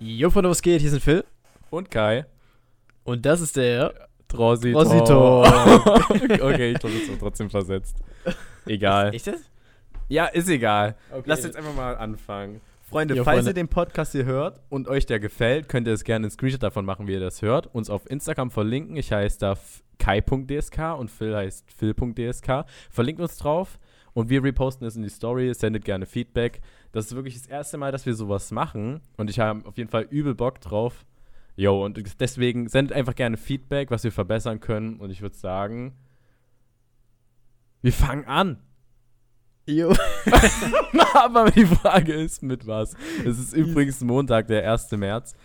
Jo, von was geht? Hier sind Phil. Und Kai. Und das ist der Rossi Talk. okay, ich glaube, wird trotzdem versetzt. Egal. Echt das? Ja, ist egal. Okay. Lasst jetzt einfach mal anfangen. Freunde, Jo, falls Freunde. ihr den Podcast hier hört und euch der gefällt, könnt ihr es gerne einen Screenshot davon machen, wie ihr das hört. Uns auf Instagram verlinken. Ich heiße da kai.dsk und Phil heißt phil.dsk. Verlinkt uns drauf und wir reposten es in die Story. Sendet gerne Feedback. Das ist wirklich das erste Mal, dass wir sowas machen und ich habe auf jeden Fall übel Bock drauf. Jo, und deswegen sendet einfach gerne Feedback, was wir verbessern können. Und ich würde sagen, wir fangen an. Jo. Aber die Frage ist, mit was? Es ist übrigens Montag, der 1. März.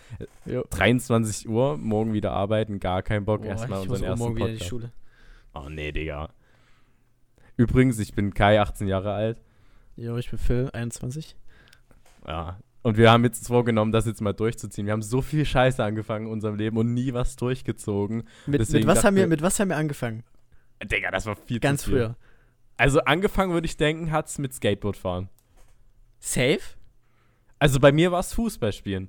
Jo. 23 Uhr, morgen wieder arbeiten, gar kein Bock. Boah, Erstmal unseren ersten morgen wieder in die Podcast. Schule. Oh nee, Digga. Übrigens, ich bin Kai, 18 Jahre alt. Jo, ich bin Phil, 21. Ja. Und wir haben jetzt vorgenommen, das jetzt mal durchzuziehen. Wir haben so viel Scheiße angefangen in unserem Leben und nie was durchgezogen. Mit, mit, was haben wir, mit was haben wir angefangen? Digga, das war viel Ganz zu viel. früher. Also angefangen, würde ich denken, hat's mit Skateboard fahren. Safe? Also bei mir war es Fußballspielen.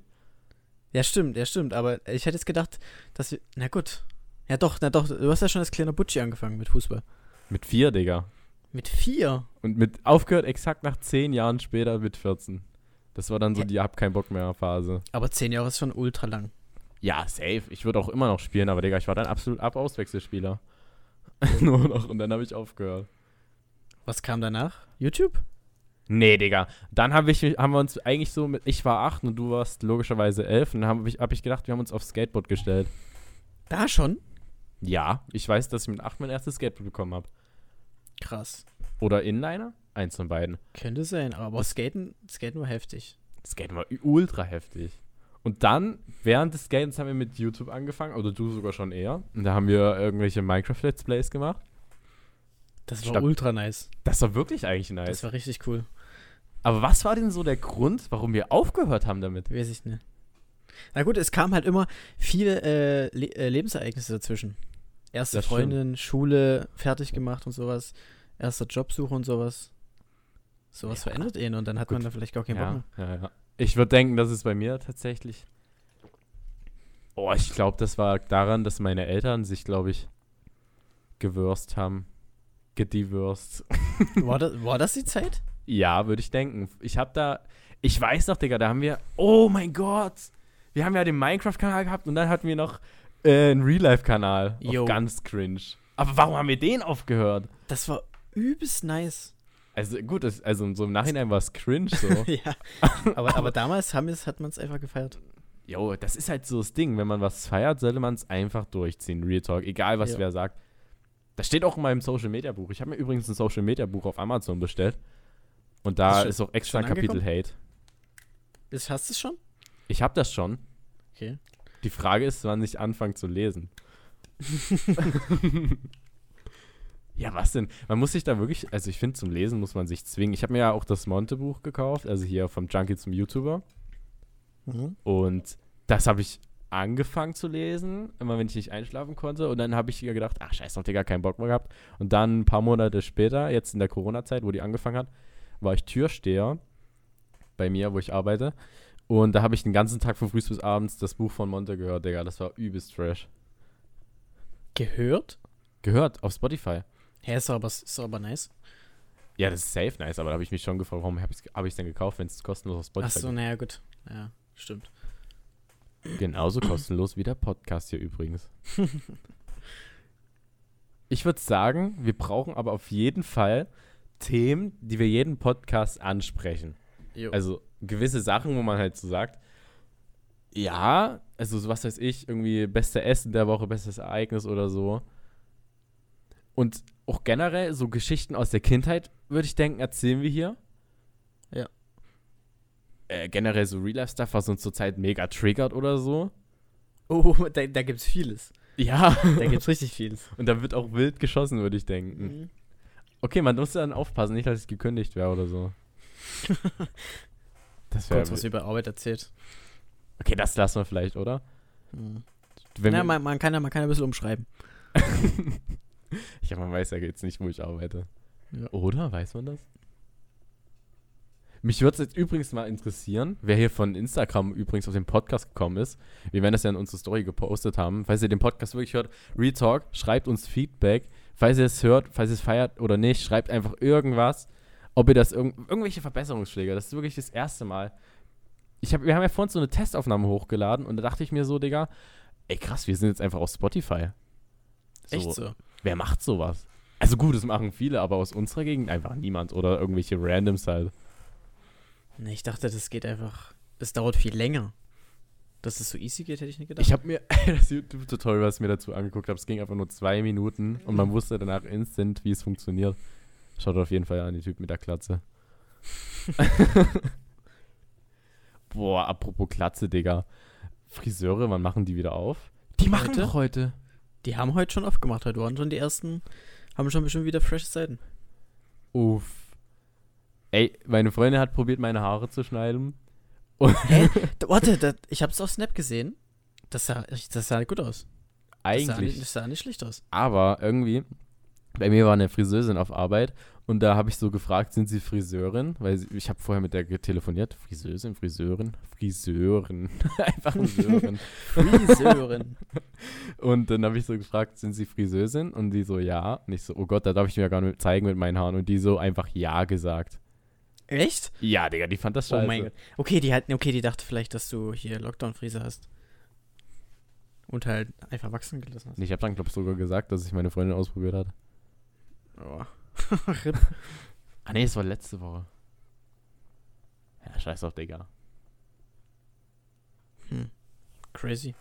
Ja, stimmt, ja, stimmt. Aber ich hätte jetzt gedacht, dass wir. Na gut. Ja, doch, na doch. Du hast ja schon als kleiner Butschi angefangen mit Fußball. Mit vier, Digga. Mit vier? Und mit aufgehört exakt nach zehn Jahren später mit 14. Das war dann so die Hab keinen Bock mehr Phase. Aber zehn Jahre ist schon ultra lang. Ja, safe. Ich würde auch immer noch spielen, aber Digga, ich war dann absolut Ab-Auswechselspieler. Nur noch. Und dann habe ich aufgehört. Was kam danach? YouTube? Nee, Digga. Dann hab ich, haben wir uns eigentlich so mit, ich war acht und du warst logischerweise elf. Und dann habe ich, hab ich gedacht, wir haben uns aufs Skateboard gestellt. Da schon? Ja, ich weiß, dass ich mit acht mein erstes Skateboard bekommen habe. Krass. Oder Inliner? Eins von beiden. Könnte sein, aber Skaten, Skaten war heftig. Skaten war ultra heftig. Und dann, während des Skatens haben wir mit YouTube angefangen, oder du sogar schon eher. Und da haben wir irgendwelche Minecraft-Let's Plays gemacht. Das war Statt- ultra nice. Das war wirklich eigentlich nice. Das war richtig cool. Aber was war denn so der Grund, warum wir aufgehört haben damit? Weiß ich nicht. Na gut, es kam halt immer viele äh, Le äh, Lebensereignisse dazwischen. Erste Das stimmt. Freundin, Schule fertig gemacht und sowas. Erster Jobsuche und sowas. Sowas Ja. verändert ihn und dann hat Gut. man da vielleicht gar keinen Bock Ja, mehr. ja. Ich würde denken, das ist bei mir tatsächlich. Oh, ich glaube, das war daran, dass meine Eltern sich, glaube ich, gewürst haben. Gediwürst. War das, war das die Zeit? Ja, würde ich denken. Ich habe da, ich weiß noch, Digga, da haben wir, oh mein Gott, wir haben ja den Minecraft-Kanal gehabt und dann hatten wir noch äh, einen Real-Life-Kanal. Jo. Ganz cringe. Aber warum haben wir den aufgehört? Das war übelst nice. Also gut, das, also so im Nachhinein war es cringe so. ja. Aber, aber damals haben hat man es einfach gefeiert. Jo, das ist halt so das Ding. Wenn man was feiert, sollte man es einfach durchziehen. Real Talk. Egal, was Ja. wer sagt. Das steht auch in meinem Social Media Buch. Ich habe mir übrigens ein Social Media Buch auf Amazon bestellt. Und da Ist ist, schon- auch extra Kapitel Hate. Ist, hast du es schon? Ich habe das schon. Okay. Die Frage ist, wann ich anfange zu lesen. ja, was denn? Man muss sich da wirklich, also ich finde, zum Lesen muss man sich zwingen. Ich habe mir ja auch das Monte-Buch gekauft, also hier vom Junkie zum YouTuber. Mhm. Und das habe ich angefangen zu lesen, immer wenn ich nicht einschlafen konnte. Und dann habe ich gedacht, ach scheiß drauf, Digga, keinen Bock mehr gehabt. Und dann ein paar Monate später, jetzt in der Corona-Zeit, wo die angefangen hat, war ich Türsteher bei mir, wo ich arbeite. Und da habe ich den ganzen Tag von früh bis abends das Buch von Monte gehört, Digga. Das war übelst trash. Gehört? Gehört auf Spotify. Hä, ist doch aber, ist aber nice. Ja, das ist safe nice, aber da habe ich mich schon gefragt, warum habe ich es hab denn gekauft, wenn es kostenlos auf Spotify Achso, naja, gut. Ja, stimmt. Genauso kostenlos wie der Podcast hier übrigens. Ich würde sagen, wir brauchen aber auf jeden Fall Themen, die wir jeden Podcast ansprechen. Jo. Also gewisse Sachen, wo man halt so sagt, ja, also so was weiß ich, irgendwie beste Essen der Woche, bestes Ereignis oder so. Und auch generell so Geschichten aus der Kindheit, würde ich denken, erzählen wir hier. Ja. Äh, generell so Real-Life-Stuff, was uns zurzeit mega triggert oder so. oh, da, da gibt's vieles. Ja. Da gibt's richtig vieles. Und da wird auch wild geschossen, würde ich denken. Mhm. Okay, man muss dann aufpassen, nicht, dass ich gekündigt wäre oder so. Das wäre. Kurz was über Arbeit erzählt. Okay, das lassen wir vielleicht, oder? Mhm. Wir- man, man, kann ja, man kann ja ein bisschen umschreiben. ja, man weiß ja jetzt nicht, wo ich arbeite. Ja. Oder? Weiß man das? Mich würde es jetzt übrigens mal interessieren, wer hier von Instagram übrigens auf den Podcast gekommen ist. Wir werden das ja in unsere Story gepostet haben. Falls ihr den Podcast wirklich hört, Retalk, schreibt uns Feedback. Falls ihr es hört, falls ihr es feiert oder nicht, schreibt einfach irgendwas. Ob ihr das irg irgendwelche Verbesserungsschläge, das ist wirklich das erste Mal. Ich hab, wir haben ja vorhin so eine Testaufnahme hochgeladen und da dachte ich mir so, Digga, ey krass, wir sind jetzt einfach auf Spotify. Echt so? Wer macht sowas? Also gut, das machen viele, aber aus unserer Gegend einfach niemand oder irgendwelche Randoms halt. Nee, ich dachte, das geht einfach. Es dauert viel länger. Dass es so easy geht, hätte ich nicht gedacht. Ich habe mir das YouTube-Tutorial, was ich mir dazu angeguckt habe, es ging einfach nur zwei Minuten und man wusste danach instant, wie es funktioniert. Schaut auf jeden Fall an, die Typ mit der Klatze. Boah, apropos Klatze, Digga. Friseure, wann machen die wieder auf? Die machen Heute? doch heute. die haben heute schon aufgemacht. Heute waren schon die ersten. Haben schon bestimmt wieder frische Seiten. Uff. Ey, meine Freundin hat probiert, meine Haare zu schneiden. Hä? Warte, da, ich hab's auf Snap gesehen. Das sah, das sah gut aus. Das sah, Eigentlich. nicht- das sah nicht schlecht aus. Aber irgendwie, bei mir war eine Friseurin auf Arbeit und da habe ich so gefragt, sind Sie Friseurin? Weil sie, ich habe vorher mit der telefoniert. Friseurin, Friseurin, Friseurin. Einfach Friseurin. Friseurin. und dann habe ich so gefragt, sind Sie Friseurin? Und die so, ja. Und ich so, oh Gott, da darf ich mir ja gar nicht zeigen mit meinen Haaren. Und die so einfach ja gesagt. Echt? Ja, Digga, die fand das scheiße. Oh mein Gott. Okay, die halt, okay, die dachte vielleicht, dass du hier Lockdown-Frise hast. Und halt einfach wachsen gelassen hast. Ich habe dann, glaube ich, sogar gesagt, dass ich meine Freundin ausprobiert hat. Oh. Rip. Ah nee, es war letzte Woche. Ja, scheiß auf, Digga. Hm. Crazy.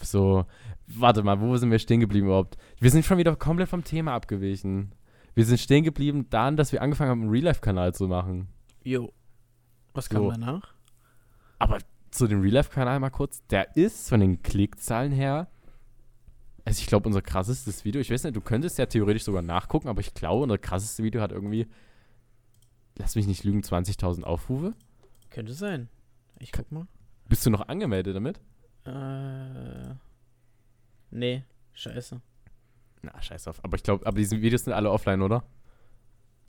So, warte mal, wo sind wir stehen geblieben überhaupt? Wir sind schon wieder komplett vom Thema abgewichen. Wir sind stehen geblieben dann, dass wir angefangen haben, einen Real-Life-Kanal zu machen. Jo. Was kam So. danach? Aber zu dem Real-Life-Kanal mal kurz, der ist von den Klickzahlen her, also ich glaube, unser krassestes Video, ich weiß nicht, du könntest ja theoretisch sogar nachgucken, aber ich glaube, unser krassestes Video hat irgendwie, lass mich nicht lügen, 20.000 Aufrufe. Könnte sein. Ich guck mal. Bist du noch angemeldet damit? Äh. Nee, scheiße. Na, scheiß auf. Aber ich glaube, aber diese Videos sind alle offline, oder?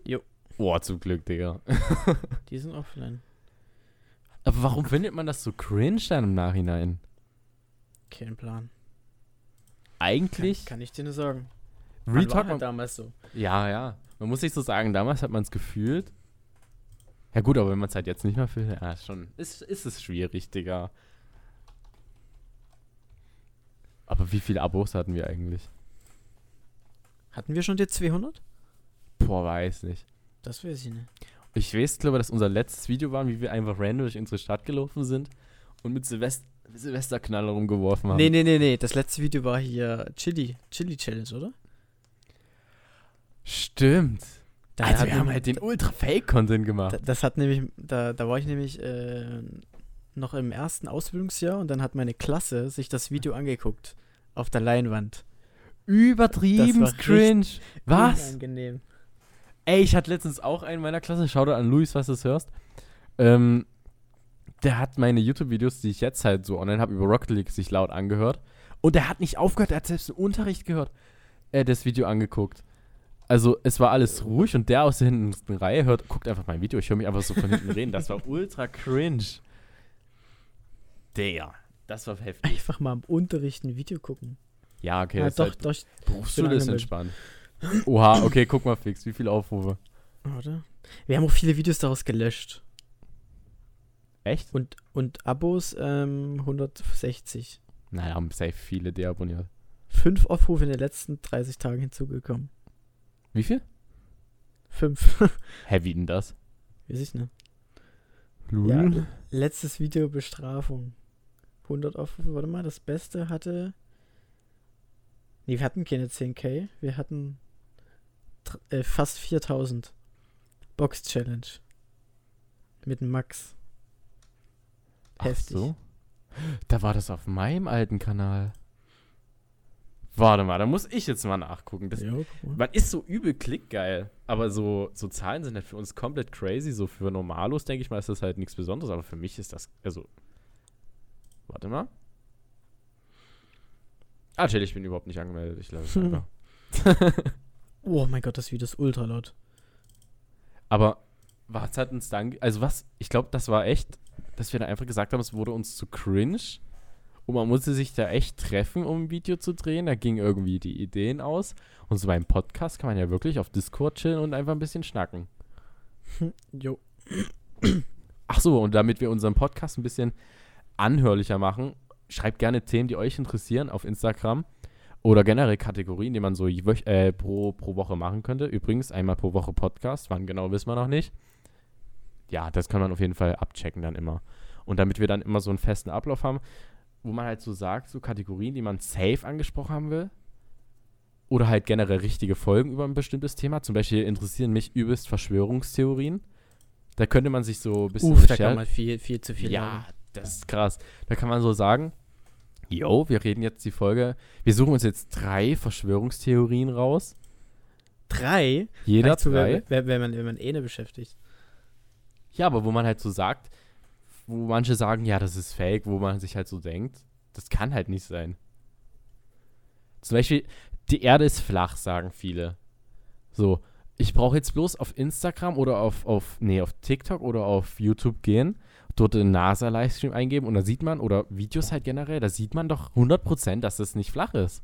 Jo. Boah, zum Glück, Digga. Die sind offline. Aber warum findet man das so cringe dann im Nachhinein? Kein Plan. Eigentlich, Kann, kann ich dir nur sagen. Man Real war Talk, halt man, damals so. ja, ja. Man muss sich so sagen, damals hat man es gefühlt. Ja gut, aber wenn man es halt jetzt nicht mehr fühlt, ja, schon, ist, ist es schwierig, Digga. Aber wie viele Abos hatten wir eigentlich? Hatten wir schon die 200? Boah, weiß nicht. Das weiß ich nicht. Ich weiß, glaube dass unser letztes Video war, wie wir einfach random durch unsere Stadt gelaufen sind und mit Silvest Silvesterknaller rumgeworfen haben. Nee, nee, nee, nee. Das letzte Video war hier Chili. Chili Challenge, oder? Stimmt. Da also hat wir haben halt den Ultra-Fake-Content gemacht. Da, das hat nämlich, da, da war ich nämlich äh, noch im ersten Ausbildungsjahr und dann hat meine Klasse sich das Video angeguckt. Auf der Leinwand. Übertrieben Das war cringe. Was? Unangenehm. Ey, ich hatte letztens auch einen in meiner Klasse, schau dir an Luis, was du das hörst. Ähm, der hat meine YouTube-Videos, die ich jetzt halt so online habe, über Rocket League sich laut angehört. Und der hat nicht aufgehört, der hat selbst im Unterricht gehört, äh, das Video angeguckt. Also, es war alles ruhig und der aus der hinten Reihe hört, guckt einfach mein Video. Ich höre mich einfach so von hinten reden. Das war ultra cringe. Der, das war heftig. Einfach mal im Unterricht ein Video gucken. Ja, okay, ja, das doch, halt doch. Berufsschule ist entspannt. Oha, okay, guck mal fix, wie viele Aufrufe. Warte. Wir haben auch viele Videos daraus gelöscht. Echt? Und, und Abos ähm, 160. Naja, haben safe viele deabonniert. Fünf Aufrufe in den letzten 30 Tagen hinzugekommen. Wie viel? Fünf. Hä, wie denn das? Weiß ich nicht. Ja, letztes Video Bestrafung. 100 Aufrufe, warte mal, das Beste hatte. Nee, wir hatten keine 10k, wir hatten äh, fast 4000. Box Challenge. Mit dem Ach heftig. so. Da war das auf meinem alten Kanal. Warte mal, da muss ich jetzt mal nachgucken. Das, Ja, mal. man ist so übel klickgeil, aber so, so Zahlen sind halt für uns komplett crazy. So für Normalos, denke ich mal, ist das halt nichts Besonderes, aber für mich ist das, also, warte mal. Ah, chill, ich bin überhaupt nicht angemeldet. Ich es einfach. Oh mein Gott, das Video ist ultra laut. Aber was hat uns dann, also was, ich glaube, das war echt, dass wir da einfach gesagt haben, es wurde uns zu cringe. Und man musste sich da echt treffen, um ein Video zu drehen. Da gingen irgendwie die Ideen aus. Und so beim Podcast kann man ja wirklich auf Discord chillen und einfach ein bisschen schnacken. Jo. Ach so, und damit wir unseren Podcast ein bisschen anhörlicher machen, schreibt gerne Themen, die euch interessieren auf Instagram. Oder generell Kategorien, die man so äh, pro, pro Woche machen könnte. Übrigens, einmal pro Woche Podcast. Wann genau, wissen wir noch nicht. Ja, das kann man auf jeden Fall abchecken dann immer. Und damit wir dann immer so einen festen Ablauf haben, wo man halt so sagt, so Kategorien, die man safe angesprochen haben will. Oder halt generell richtige Folgen über ein bestimmtes Thema. Zum Beispiel interessieren mich übelst Verschwörungstheorien. Da könnte man sich so ein bisschen Uff, da kann man viel, viel zu viel ja, labern. das ist krass. Da kann man so sagen, yo, wir reden jetzt die Folge, wir suchen uns jetzt drei Verschwörungstheorien raus. Drei? Jeder drei. Wenn, wenn, man, wenn man eh eine beschäftigt. Ja, aber wo man halt so sagt, wo manche sagen, ja, das ist fake, wo man sich halt so denkt, das kann halt nicht sein. Zum Beispiel, die Erde ist flach, sagen viele. So, ich brauche jetzt bloß auf Instagram oder auf, auf, nee, auf TikTok oder auf YouTube gehen, dort den NASA-Livestream eingeben und da sieht man, oder Videos halt generell, da sieht man doch 100%, dass das nicht flach ist.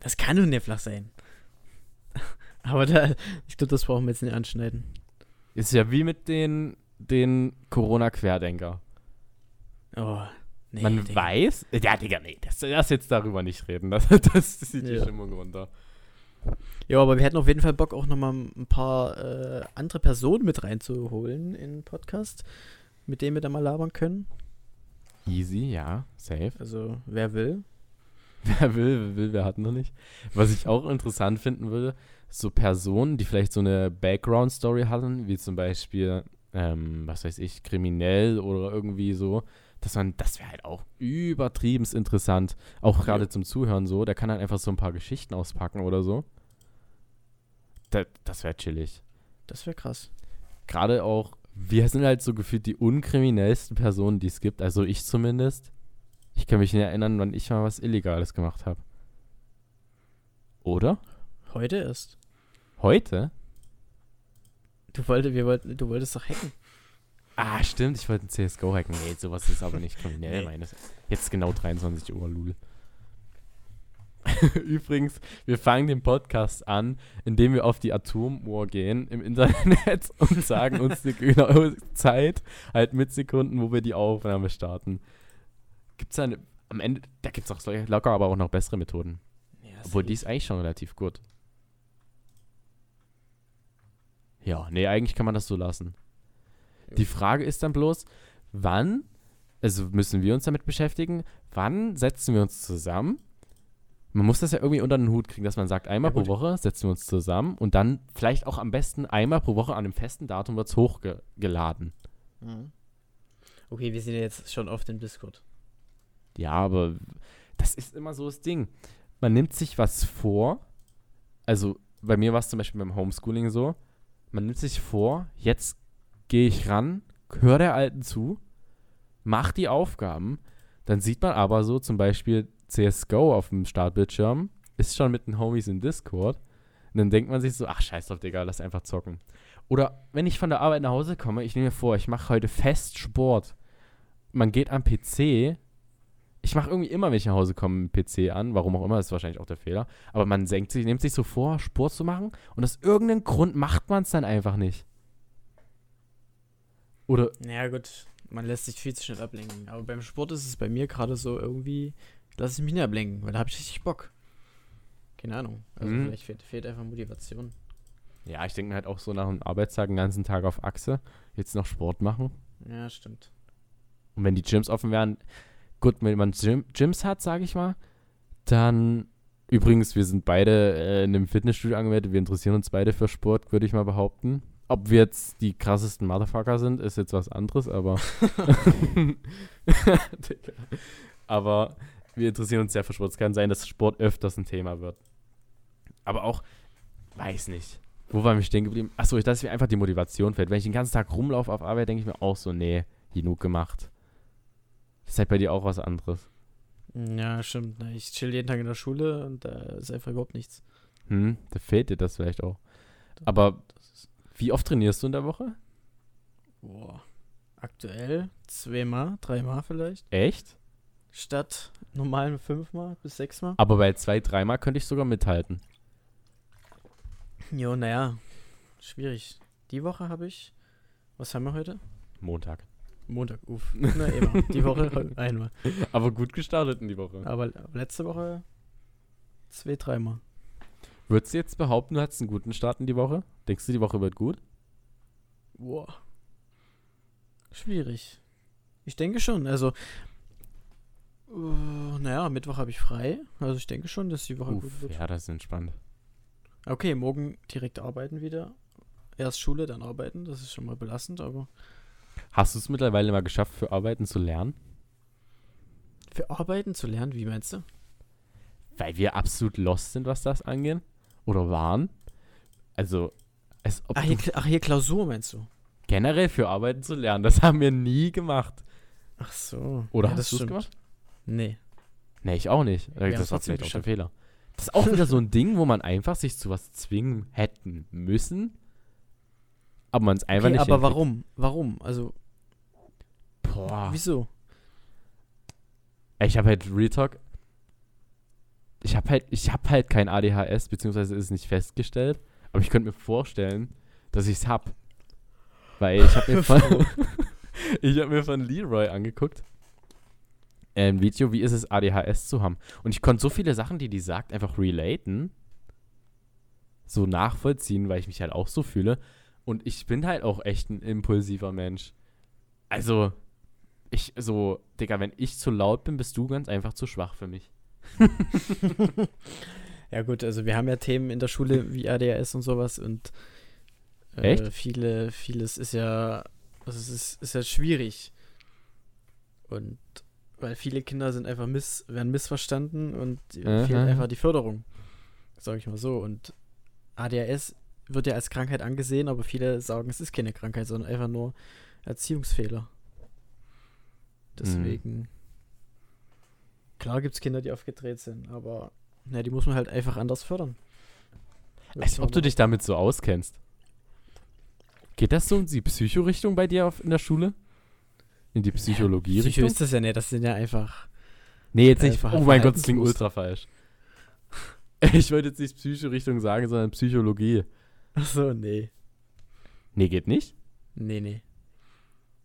Das kann doch nicht flach sein. Aber da, ich glaube, das brauchen wir jetzt nicht anschneiden. Ist ja wie mit den, den Corona-Querdenker. Oh, nee. Man Digga. weiß, ja, Digga, nee, das, lass jetzt darüber nicht reden. Das, das zieht die Ja. Stimmung runter. Ja, aber wir hätten auf jeden Fall Bock, auch nochmal ein paar äh, andere Personen mit reinzuholen in den Podcast, mit denen wir da mal labern können. Easy, ja, safe. Also, wer will. Wer will, wer will, wer hat noch nicht. Was ich auch interessant finden würde, so Personen, die vielleicht so eine Background-Story hatten, wie zum Beispiel, ähm, was weiß ich, kriminell oder irgendwie so, dass man, das wäre halt auch übertrieben interessant. Auch gerade Ja. zum Zuhören so, der kann halt einfach so ein paar Geschichten auspacken oder so. Da, das wäre chillig. Das wäre krass. Gerade auch, wir sind halt so gefühlt die unkriminellsten Personen, die es gibt, also ich zumindest. Ich kann mich nicht erinnern, wann ich mal was Illegales gemacht habe. Oder? Heute erst. Heute? Du, wollte, wir wollten, du wolltest doch hacken. Ah, stimmt, ich wollte ein CSGO hacken. Nee, sowas ist aber nicht kriminell, Nee. meines. Jetzt genau 23 Uhr, Lul. Übrigens, wir fangen den Podcast an, indem wir auf die Atomuhr gehen im Internet und sagen uns die genaue Zeit, halt mit Sekunden, wo wir die Aufnahme starten. Gibt's da eine, am Ende, da gibt's auch solche- locker aber auch noch bessere Methoden. Ja, Obwohl, die ist eigentlich schon relativ gut. Ja, nee, eigentlich kann man das so lassen. Die Frage ist dann bloß, wann, also müssen wir uns damit beschäftigen, wann setzen wir uns zusammen? Man muss das ja irgendwie unter den Hut kriegen, dass man sagt, einmal Ja, pro. Woche setzen wir uns zusammen und dann vielleicht auch am besten einmal pro Woche an einem festen Datum wird es hochgeladen. Mhm. Okay, wir sind ja jetzt schon auf dem Discord. Ja, aber das ist immer so das Ding. Man nimmt sich was vor. Also bei mir war es zum Beispiel beim Homeschooling so. Man nimmt sich vor, jetzt gehe ich ran, höre der Alten zu, mach die Aufgaben. Dann sieht man aber so zum Beispiel CSGO auf dem Startbildschirm, ist schon mit den Homies in Discord. Und dann denkt man sich so, ach scheiß drauf, Digga, lass einfach zocken. Oder wenn ich von der Arbeit nach Hause komme, ich nehme mir vor, ich mache heute fest Sport. Man geht am PC, ich mache irgendwie immer, wenn ich nach Hause komme, einen PC an. Warum auch immer, das ist wahrscheinlich auch der Fehler. Aber man senkt sich, nimmt sich so vor, Sport zu machen und aus irgendeinem Grund macht man es dann einfach nicht. Oder, Ja, gut, man lässt sich viel zu schnell ablenken. Aber beim Sport ist es bei mir gerade so irgendwie, lasse ich mich nicht ablenken, weil da habe ich richtig Bock. Keine Ahnung. Also Mhm. vielleicht fehlt, fehlt einfach Motivation. ja, ich denke mir halt auch so nach einem Arbeitstag den ganzen Tag auf Achse, jetzt noch Sport machen. Ja, stimmt. Und wenn die Gyms offen wären, gut, wenn man Gym, Gyms hat, sage ich mal, dann, übrigens, wir sind beide äh, in einem Fitnessstudio angemeldet, wir interessieren uns beide für Sport, würde ich mal behaupten. Ob wir jetzt die krassesten Motherfucker sind, ist jetzt was anderes, aber. Aber wir interessieren uns sehr für Sport. Es kann sein, dass Sport öfters ein Thema wird. Aber auch, weiß nicht. Wo waren wir stehen geblieben? Achso, dass mir einfach die Motivation fehlt. Wenn ich den ganzen Tag rumlaufe auf Arbeit, denke ich mir auch so, nee, genug gemacht. Das ist halt bei dir auch was anderes. Ja, stimmt. Na, Ich chill jeden Tag in der Schule und da ist einfach überhaupt nichts. Hm, da fehlt dir das vielleicht auch. Aber wie oft trainierst du in der Woche? Boah. Aktuell zweimal, dreimal vielleicht. Echt? Statt normalen fünfmal bis sechsmal. Aber bei zwei, dreimal könnte ich sogar mithalten. Jo, naja. Schwierig. Die Woche habe ich. Was haben wir heute? Montag. Montag, uff. Na, immer. Die Woche einmal. Aber gut gestartet in die Woche. Aber letzte Woche zwei, dreimal. Würdest du jetzt behaupten, du hattest einen guten Start in die Woche? Denkst du, die Woche wird gut? Boah. Schwierig. Ich denke schon. Also, uh, naja, Mittwoch habe ich frei. Also ich denke schon, dass die Woche Uff, gut wird. ja, das ist entspannt. Okay, morgen direkt arbeiten wieder. Erst Schule, dann arbeiten. Das ist schon mal belastend, aber Hast du es mittlerweile mal geschafft, für Arbeiten zu lernen? für Arbeiten zu lernen, wie meinst du? Weil wir absolut lost sind, was das angeht. Oder waren. Also, als ob Ach hier, ach, hier Klausur meinst du? generell für Arbeiten zu lernen, das haben wir nie gemacht. Ach so. Oder ja, hast du es gemacht? Nee. Nee, ich auch nicht. Wir das war vielleicht auch ein. Fehler. Das ist auch wieder so ein Ding, wo man einfach sich zu was zwingen hätten müssen. Aber man es einfach Okay, nicht aber hinkriegt. warum? Warum? Also, Boah. wieso? Ich habe halt Real Talk. Ich habe halt, ich habe halt kein ADHS, beziehungsweise ist es nicht festgestellt. Aber ich könnte mir vorstellen, dass ich es hab. Weil ich habe mir von, ich habe mir von Leroy angeguckt. äh, Ein Video, wie ist es, ADHS zu haben. Und ich konnte so viele Sachen, die die sagt, einfach relaten. So nachvollziehen, weil ich mich halt auch so fühle. Und ich bin halt auch echt ein impulsiver Mensch. Also, ich so, Digga, wenn ich zu laut bin, bist du ganz einfach zu schwach für mich. Ja gut, also wir haben ja Themen in der Schule wie ADHS und sowas und äh, Echt? viele, vieles ist ja, also es ist, ist ja schwierig. Und weil viele Kinder sind einfach miss, werden missverstanden und Aha. fehlt einfach die Förderung. Sag ich mal so. Und ADHS wird ja als Krankheit angesehen, aber viele sagen, es ist keine Krankheit, sondern einfach nur Erziehungsfehler. Deswegen. Klar gibt es Kinder, die aufgedreht sind, aber na, die muss man halt einfach anders fördern. Als ob du dich damit so auskennst. Geht das so in die Psychorichtung bei dir auf, in der Schule? In die Psycho Psychologie-Richtung? ist das ja nicht, das sind ja einfach. Nee, jetzt äh, nicht. Oh mein Gott, das klingt ultra falsch. Ich wollte jetzt nicht Psychorichtung sagen, sondern Psychologie. Achso, nee. Nee, geht nicht? Nee, nee.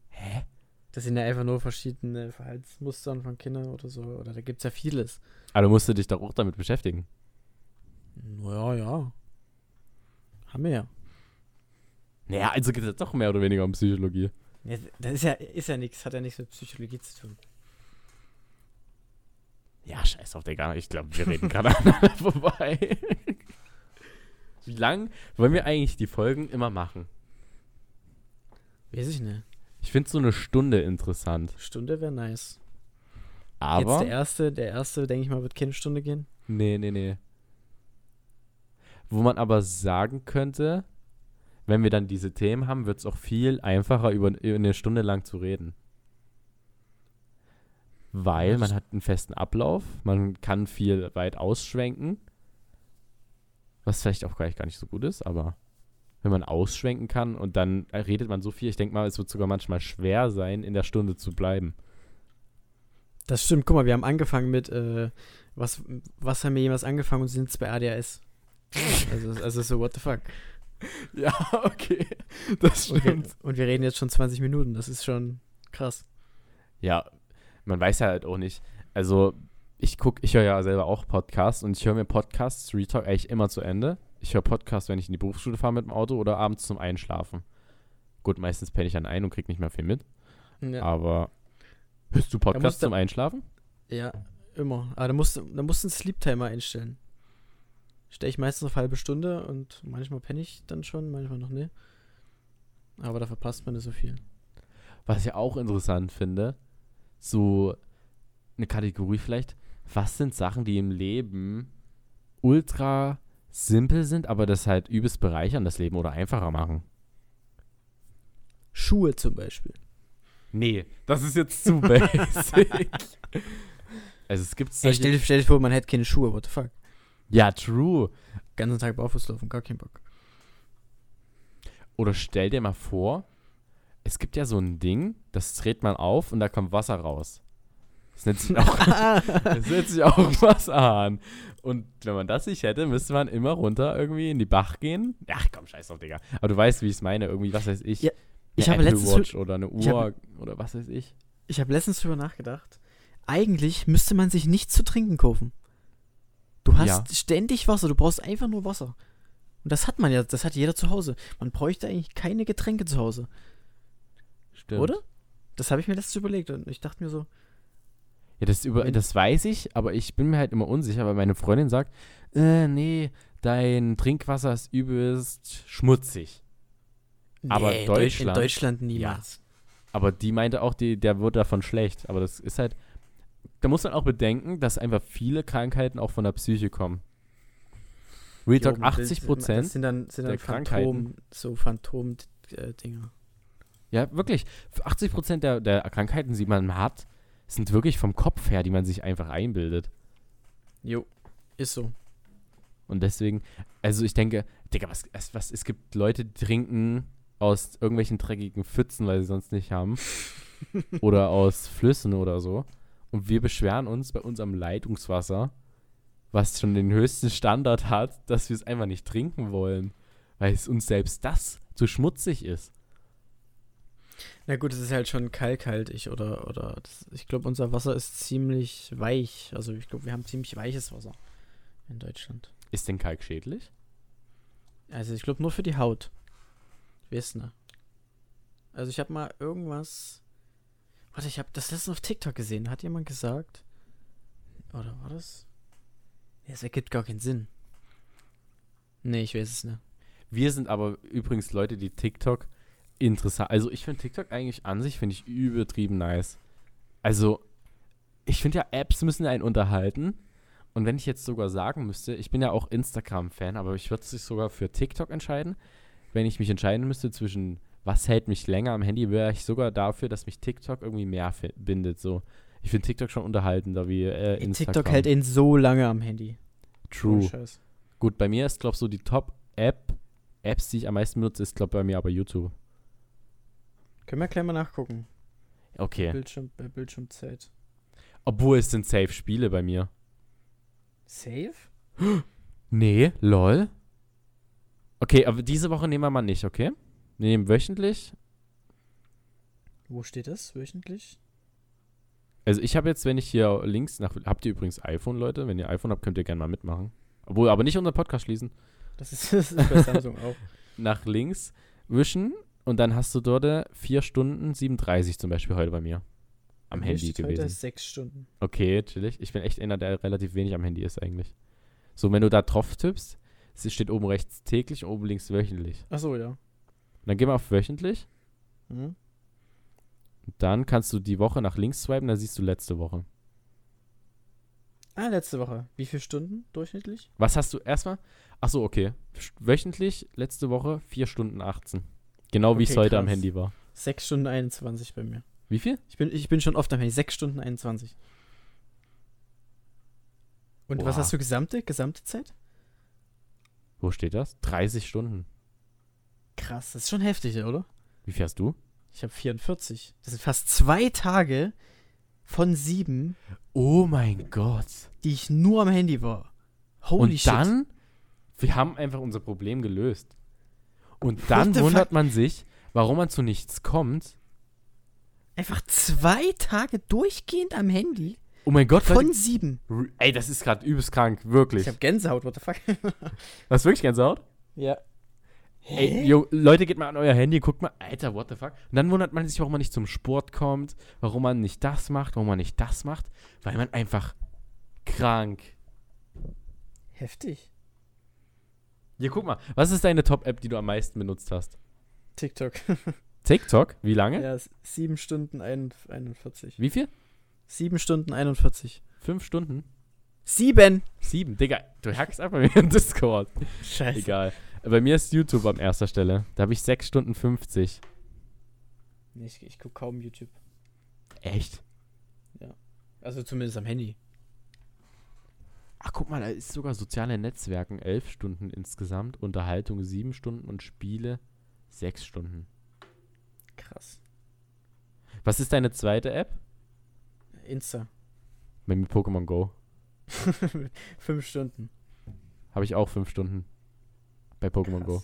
Hä? Das sind ja einfach nur verschiedene Verhaltensmustern von Kindern oder so. Oder da gibt es ja vieles. Aber du musst dich doch auch damit beschäftigen. Naja, ja. Haben wir ja. Naja, also geht es doch mehr oder weniger um Psychologie. ja das ist ja, ist ja nichts, hat ja nichts mit Psychologie zu tun. Ja, scheiß auf, Digga. Ich glaube, wir reden gerade aneinander vorbei. Wie lang wollen wir eigentlich die Folgen immer machen? Weiß ich nicht. Ich finde so eine Stunde interessant. Stunde wäre nice. Jetzt Aber. der erste, der erste, denke ich mal, wird keine Stunde gehen. Nee, nee, nee. Wo man aber sagen könnte, wenn wir dann diese Themen haben, wird es auch viel einfacher, über, über eine Stunde lang zu reden. Weil man hat einen festen Ablauf, man kann viel weit ausschwenken, was vielleicht auch gar nicht so gut ist, aber wenn man ausschwenken kann und dann redet man so viel, ich denke mal, es wird sogar manchmal schwer sein, in der Stunde zu bleiben. Das stimmt. Guck mal, wir haben angefangen mit, äh, was, was haben wir jemals angefangen und sind jetzt bei ADHS. also, also so, what the fuck. Ja, okay, das Und wir, und wir reden jetzt schon 20 Minuten. Das ist schon krass. Ja, man weiß ja halt auch nicht. Also, ich guck, ich höre ja selber auch Podcasts und ich höre mir Podcasts, Retalk eigentlich immer zu Ende. Ich höre Podcasts, wenn ich in die Berufsschule fahre mit dem Auto oder abends zum Einschlafen. Gut, meistens penne ich dann ein und krieg nicht mehr viel mit. Ja, Aber hörst du Podcasts zum Einschlafen? ja immer. Aber da musst, du- da musst du einen Sleep-Timer einstellen. Stelle ich meistens auf halbe Stunde und manchmal penne ich dann schon, manchmal noch nicht. Aber da verpasst man nicht so viel. Was ich auch interessant finde, so eine Kategorie vielleicht, was sind Sachen, die im Leben ultra simpel sind, aber das halt übelst bereichern das Leben oder einfacher machen? Schuhe zum Beispiel. Nee, das ist jetzt zu basic. also es gibt Ey, solche, stell, dir- stell dir vor, man hätte keine Schuhe, what the fuck. Ja, true. Ganzen Tag barfuß laufen, gar keinen Bock. Oder stell dir mal vor, es gibt ja so ein Ding, das dreht man auf und da kommt Wasser raus. Das nennt sich auch, das nennt sich auch Wasserhahn. Und wenn man das nicht hätte, müsste man immer runter irgendwie in die Bach gehen. Ach komm, scheiß drauf, Digga. Aber du weißt, wie ich es meine. Irgendwie, was weiß ich. Ja, ich habe Apple letztens Watch oder eine Uhr habe- oder was weiß ich. Ich habe letztens drüber nachgedacht. Eigentlich müsste man sich nichts zu trinken kaufen. Du hast Ja. ständig Wasser, du brauchst einfach nur Wasser. Und das hat man ja, das hat jeder zu Hause. Man bräuchte eigentlich keine Getränke zu Hause, Stimmt. oder? Das habe ich mir letztens überlegt und ich dachte mir so, Ja, das, über, Wenn- das weiß ich, aber ich bin mir halt immer unsicher, weil meine Freundin sagt, äh, nee, dein Trinkwasser ist übelst schmutzig. Aber nee, in Deu- Deutschland- in Deutschland niemals. Aber die meinte auch, die, der wird davon schlecht. Aber das ist halt, da muss man auch bedenken, dass einfach viele Krankheiten auch von der Psyche kommen. Real Talk, man will- 80 Prozent. Das sind dann, sind der dann Krankheiten. Phantom, so Phantom-Dinger. Ja, wirklich. 80 Prozent der, der Krankheiten, die man hat, sind wirklich vom Kopf her, die man sich einfach einbildet. Jo, ist so. Und deswegen, also ich denke, Digga, was, es- was, es gibt Leute, die trinken aus irgendwelchen dreckigen Pfützen, weil sie sonst nicht haben. oder aus Flüssen oder so. Und wir beschweren uns bei unserem Leitungswasser, was schon den höchsten Standard hat, dass wir es einfach nicht trinken wollen. Weil es uns selbst das zu schmutzig ist. Na gut, es ist halt schon kalkhaltig oder, oder das, ich glaube, unser Wasser ist ziemlich weich. Also ich glaube, wir haben ziemlich weiches Wasser in Deutschland. Ist denn Kalk schädlich? Also ich glaube nur für die Haut. Ich weiß nicht. Also ich habe mal irgendwas. Warte, ich habe das letztens auf TikTok gesehen. Hat jemand gesagt? Oder war das? Ja, es ergibt gar keinen Sinn. Nee, ich weiß es nicht. Wir sind aber übrigens Leute, die TikTok interessant. Also ich finde TikTok eigentlich an sich finde ich übertrieben nice. Also ich finde ja Apps müssen einen unterhalten. Und wenn ich jetzt sogar sagen müsste, ich bin ja auch Instagram-Fan, aber ich würde sich sogar für TikTok entscheiden. Wenn ich mich entscheiden müsste zwischen was hält mich länger am Handy, wäre ich sogar dafür, dass mich TikTok irgendwie mehr bindet. So, ich finde TikTok schon unterhaltender wie äh, Ey, Instagram. TikTok hält ihn so lange am Handy. True. Gut, bei mir ist, glaube ich, so die Top-App, Apps, die ich am meisten benutze, ist, glaube ich, bei mir aber YouTube. Können wir gleich mal nachgucken. Okay. Bildschirm, bei Bildschirmzeit. Obwohl es sind safe Spiele bei mir. Safe? Nee, lol. Okay, aber diese Woche nehmen wir mal nicht, okay? Wir nehmen wöchentlich. Wo steht das? Wöchentlich? Also ich habe jetzt, wenn ich hier links nach... Habt ihr übrigens iPhone, Leute? Wenn ihr iPhone habt, könnt ihr gerne mal mitmachen. Obwohl, aber nicht unseren Podcast schließen. Das ist, das ist bei Samsung auch. Nach links wischen und dann hast du dort äh, 4 Stunden 37 zum Beispiel heute bei mir. Am Handy Heute gewesen. sechs Stunden. Okay, chillig. Ich bin echt einer, der relativ wenig am Handy ist eigentlich. So, wenn du da drauf tippst, es steht oben rechts täglich, oben links wöchentlich. Achso, ja. Und dann gehen wir auf wöchentlich. Mhm. Dann kannst du die Woche nach links swipen, dann siehst du letzte Woche. Ah, letzte Woche. Wie viele Stunden durchschnittlich? Was hast du erstmal? Achso, okay. Sch- Wöchentlich, letzte Woche, 4 Stunden 18. Genau wie es Okay, heute am krass. Handy war. Sechs Stunden 21 bei mir. Wie viel? Ich bin, ich bin schon oft am Handy. Sechs Stunden 21. Und was Boah. hast du gesamte? Gesamte Zeit? Wo steht das? 30 Stunden. Krass, das ist schon heftig, oder? Wie viel hast du? Ich habe 44. Das sind fast zwei Tage von sieben, Oh mein Gott. die ich nur am Handy war. Holy Und shit. dann, wir haben einfach unser Problem gelöst. Und dann fuck? wundert man sich, warum man zu nichts kommt. Einfach zwei Tage durchgehend am Handy Oh mein Gott, von Leute, sieben. ey, das ist gerade übelst krank, wirklich. Ich habe Gänsehaut, what the fuck? Hast du wirklich Gänsehaut? ja. Ey, yo, Leute, geht mal an euer Handy, guckt mal, Alter, what the fuck? Und dann wundert man sich, warum man nicht zum Sport kommt, warum man nicht das macht, warum man nicht das macht, weil man einfach krank. Heftig. Hier, guck mal, was ist deine Top-App, die du am meisten benutzt hast? TikTok. TikTok? Wie lange? ja, s- sieben Stunden ein- 41. Wie viel? Sieben Stunden 41. Fünf Stunden? Sieben! Sieben? Digga, du hackst einfach mir in Discord. Scheiße. Egal. Bei mir ist YouTube an erster Stelle. Da habe ich 6 Stunden 50. Nee, ich, ich gucke kaum YouTube. Echt? Also zumindest am Handy. Ach, guck mal, da ist sogar soziale Netzwerken 11 Stunden insgesamt, Unterhaltung 7 Stunden und Spiele 6 Stunden. Krass. Was ist deine zweite App? Insta. Bei mir Pokémon Go. Fünf Stunden. Habe ich auch fünf Stunden. Bei Pokémon Go.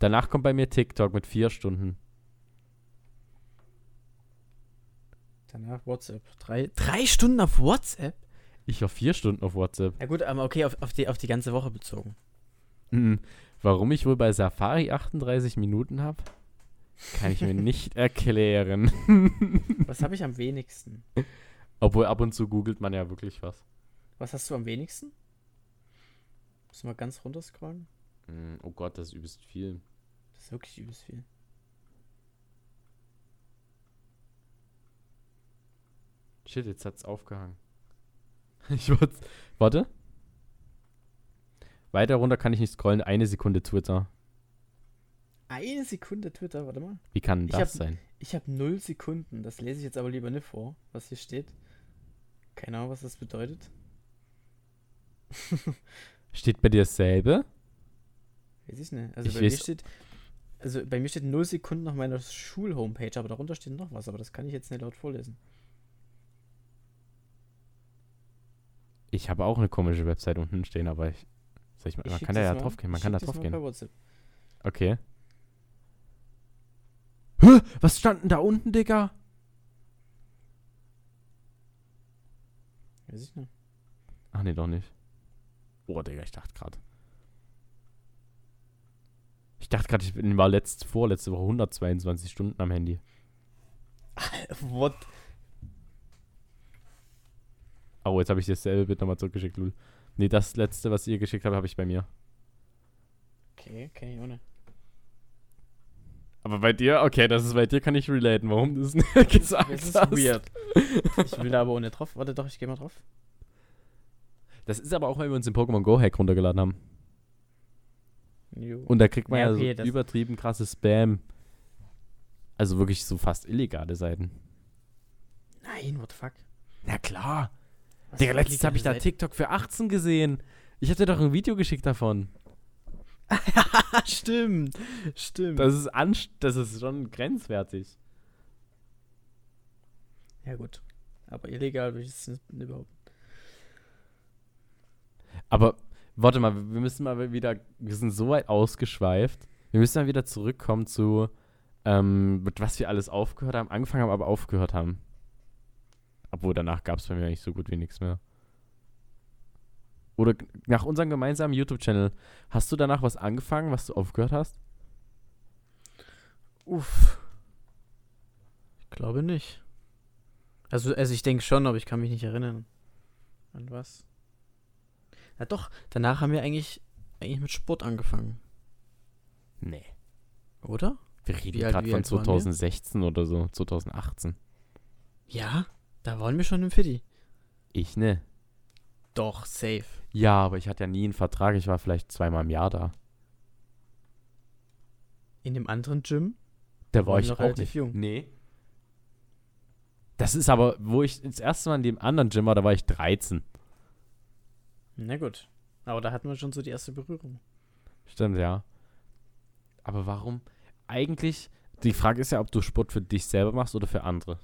Danach kommt bei mir TikTok mit vier Stunden. Danach WhatsApp. Drei, drei Stunden auf WhatsApp? Ich war vier Stunden auf WhatsApp. Ja gut, aber okay, auf, auf, die, auf die ganze Woche bezogen. Mhm. Warum ich wohl bei Safari 38 Minuten habe, kann ich mir nicht erklären. Was habe ich am wenigsten? Obwohl ab und zu googelt man ja wirklich was. Was hast du am wenigsten? Muss mal ganz runter scrollen. Mm, Oh Gott, das ist übelst viel. Das ist wirklich übelst viel. Shit, jetzt hat's aufgehangen. Ich wollte. Warte. Weiter runter kann ich nicht scrollen. Eine Sekunde Twitter. Eine Sekunde Twitter, warte mal. Wie kann Ich das hab- sein? Ich habe null Sekunden. Das lese ich jetzt aber lieber nicht vor, was hier steht. Keine Ahnung, was das bedeutet. Steht bei dir dasselbe? Weiß ich nicht. Also Ich bei mir steht. Also bei mir steht null Sekunden auf meiner Schul-Homepage, aber darunter steht noch was, aber das kann ich jetzt nicht laut vorlesen. Ich habe auch eine komische Website unten stehen, aber ich. Sag ich mal, Ich man kann da ja mal- drauf gehen. Man ich kann da schick das drauf mal gehen. Per WhatsApp. Okay. Hä? Was stand denn da unten, Digga? Weiß ich nicht. Ach nee, doch nicht. Oh, Digga, ich dachte gerade. Ich dachte gerade, ich bin, war letzt, vorletzte Woche 122 Stunden am Handy. What? Oh, jetzt habe ich dasselbe Bild nochmal zurückgeschickt, Lul. Nee, das letzte, was ihr geschickt habt, habe ich bei mir. Okay, ich ohne. Aber bei dir, okay, das ist bei dir, kann ich relaten, warum du es nicht gesagt Das ist hast. weird. Ich will da aber ohne drauf. Warte doch, ich geh mal drauf. Das ist aber auch, weil wir uns den Pokémon Go Hack runtergeladen haben. Jo. Und da kriegt man Ja, ja, okay, so das- übertrieben krasses Spam. Also wirklich so fast illegale Seiten. Nein, what the fuck? Na klar. Digga, letztens habe ich da TikTok für 18 gesehen. Ich hatte doch ein Video geschickt davon. Stimmt. Stimmt. Das ist, anst das ist schon grenzwertig. ja, gut. Aber illegal würde ich es nicht überhaupt. Aber warte mal, wir müssen mal wieder, wir sind so weit ausgeschweift. Wir müssen mal wieder zurückkommen zu, ähm, mit was wir alles aufgehört haben, angefangen haben, aber aufgehört haben. Obwohl danach gab es bei mir eigentlich so gut wie nichts mehr. Oder nach unserem gemeinsamen YouTube-Channel, hast du danach was angefangen, was du aufgehört hast? Uff. Ich glaube nicht. Also, also ich denke schon, aber ich kann mich nicht erinnern. An was? Na doch, danach haben wir eigentlich, eigentlich mit Sport angefangen, Nee. oder? Wir reden gerade von alt waren wir? 2016 oder so, 2018. Ja, da waren wir schon im Fitti. Ich ne. Doch, safe. Ja, aber ich hatte ja nie einen Vertrag. Ich war vielleicht zweimal im Jahr da. In dem anderen Gym? Da war ich auch noch relativ nicht. jung. Nee. Das ist aber, wo ich das erste Mal in dem anderen Gym war, da war ich 13. Na gut. Aber da hatten wir schon so die erste Berührung. Stimmt, ja. Aber warum? Eigentlich, die Frage ist ja, ob du Sport für dich selber machst oder für andere.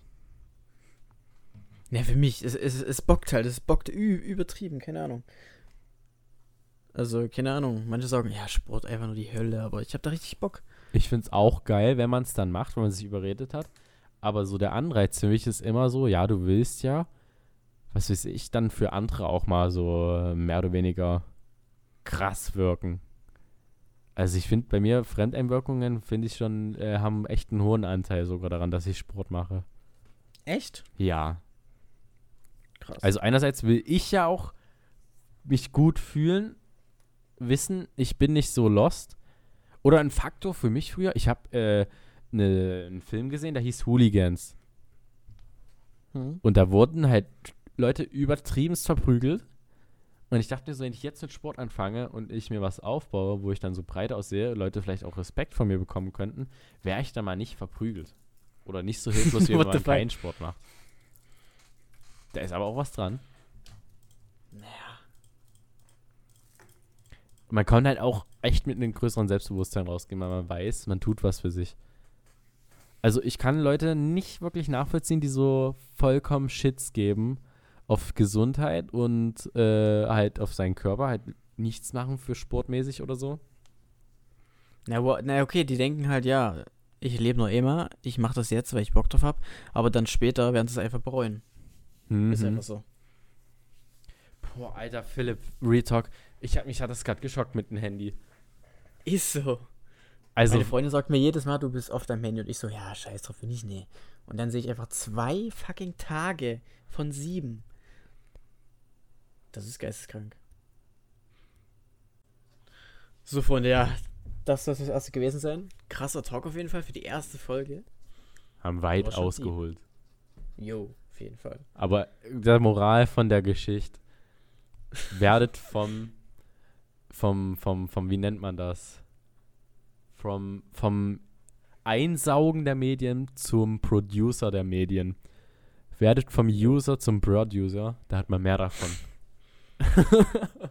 Ja, für mich, es, es, es bockt halt, es bockt ü übertrieben, keine Ahnung. Also, keine Ahnung, manche sagen, ja, Sport einfach nur die Hölle, aber ich habe da richtig Bock. Ich finde es auch geil, wenn man es dann macht, wenn man sich überredet hat. Aber so der Anreiz für mich ist immer so, ja, du willst ja, was weiß ich, dann für andere auch mal so äh, mehr oder weniger krass wirken. Also ich finde bei mir Fremdeinwirkungen, finde ich schon, äh, haben echt einen hohen Anteil sogar daran, dass ich Sport mache. Echt? Ja. Krass. Also einerseits will ich ja auch mich gut fühlen, wissen, ich bin nicht so lost. Oder ein Faktor für mich früher, ich habe äh, ne, einen Film gesehen, der hieß Hooligans. Hm? Und da wurden halt Leute übertriebenst verprügelt. Und ich dachte mir so, wenn ich jetzt mit Sport anfange und ich mir was aufbaue, wo ich dann so breit aussehe, Leute vielleicht auch Respekt von mir bekommen könnten, wäre ich dann mal nicht verprügelt. Oder nicht so hilflos, wie wenn man keinen Sport macht. Da ist aber auch was dran. Naja. Man kann halt auch echt mit einem größeren Selbstbewusstsein rausgehen, weil man weiß, man tut was für sich. Also ich kann Leute nicht wirklich nachvollziehen, die so vollkommen Shits geben auf Gesundheit und äh, halt auf seinen Körper, halt nichts machen für sportmäßig oder so. Na, na okay, die denken halt, ja, ich lebe nur immer, ich mache das jetzt, weil ich Bock drauf habe, aber dann später werden sie es einfach bereuen. Mhm. Ist einfach so. Boah, alter Philipp, Retalk. Ich hab, mich hat das gerade geschockt mit dem Handy. Ist so. Also, Meine Freundin sagt mir jedes Mal, du bist auf deinem Handy und ich so, ja, scheiß drauf, bin ich nee. Und dann sehe ich einfach zwei fucking Tage von sieben. Das ist geisteskrank. So, Freunde, ja, das soll das erste gewesen sein. Krasser Talk auf jeden Fall für die erste Folge. haben weit ausgeholt. Jo, auf jeden Fall. Aber der Moral von der Geschichte, werdet vom, vom, vom, vom, wie nennt man das? Vom, vom Einsaugen der Medien zum Producer der Medien. Werdet vom User zum Producer, da hat man mehr davon.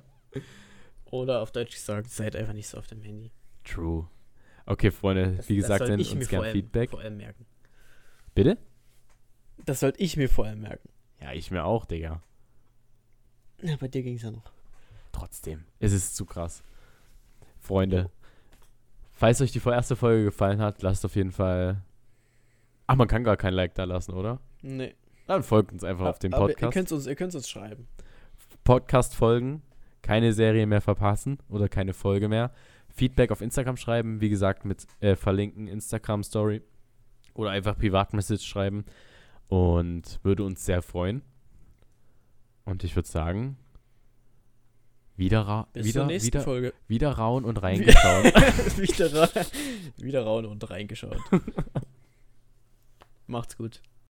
Oder auf Deutsch gesagt, seid einfach nicht so auf dem Handy. True. Okay, Freunde, Das- wie gesagt, sendet uns vor gern allem- Feedback. Vor allem merken. Bitte? Das sollte ich mir vor allem merken. Ja, ich mir auch, Digga. Ja, bei dir ging es ja noch. Trotzdem, es ist zu krass. Freunde, falls euch die erste Folge gefallen hat, lasst auf jeden Fall. Ach, man kann gar kein Like da lassen, oder? Nee. Dann folgt uns einfach auf dem Aber Ihr Podcast. könnt uns, ihr könnt's uns schreiben. Podcast folgen, keine Serie mehr verpassen oder keine Folge mehr. Feedback auf Instagram schreiben, wie gesagt, mit äh, verlinken Instagram Story oder einfach Privatmessage schreiben und würde uns sehr freuen. Und ich würde sagen, wieder, Bis wieder, wieder, Folge. wieder rauen und reingeschaut. wieder, wieder rauen und reingeschaut. Macht's gut.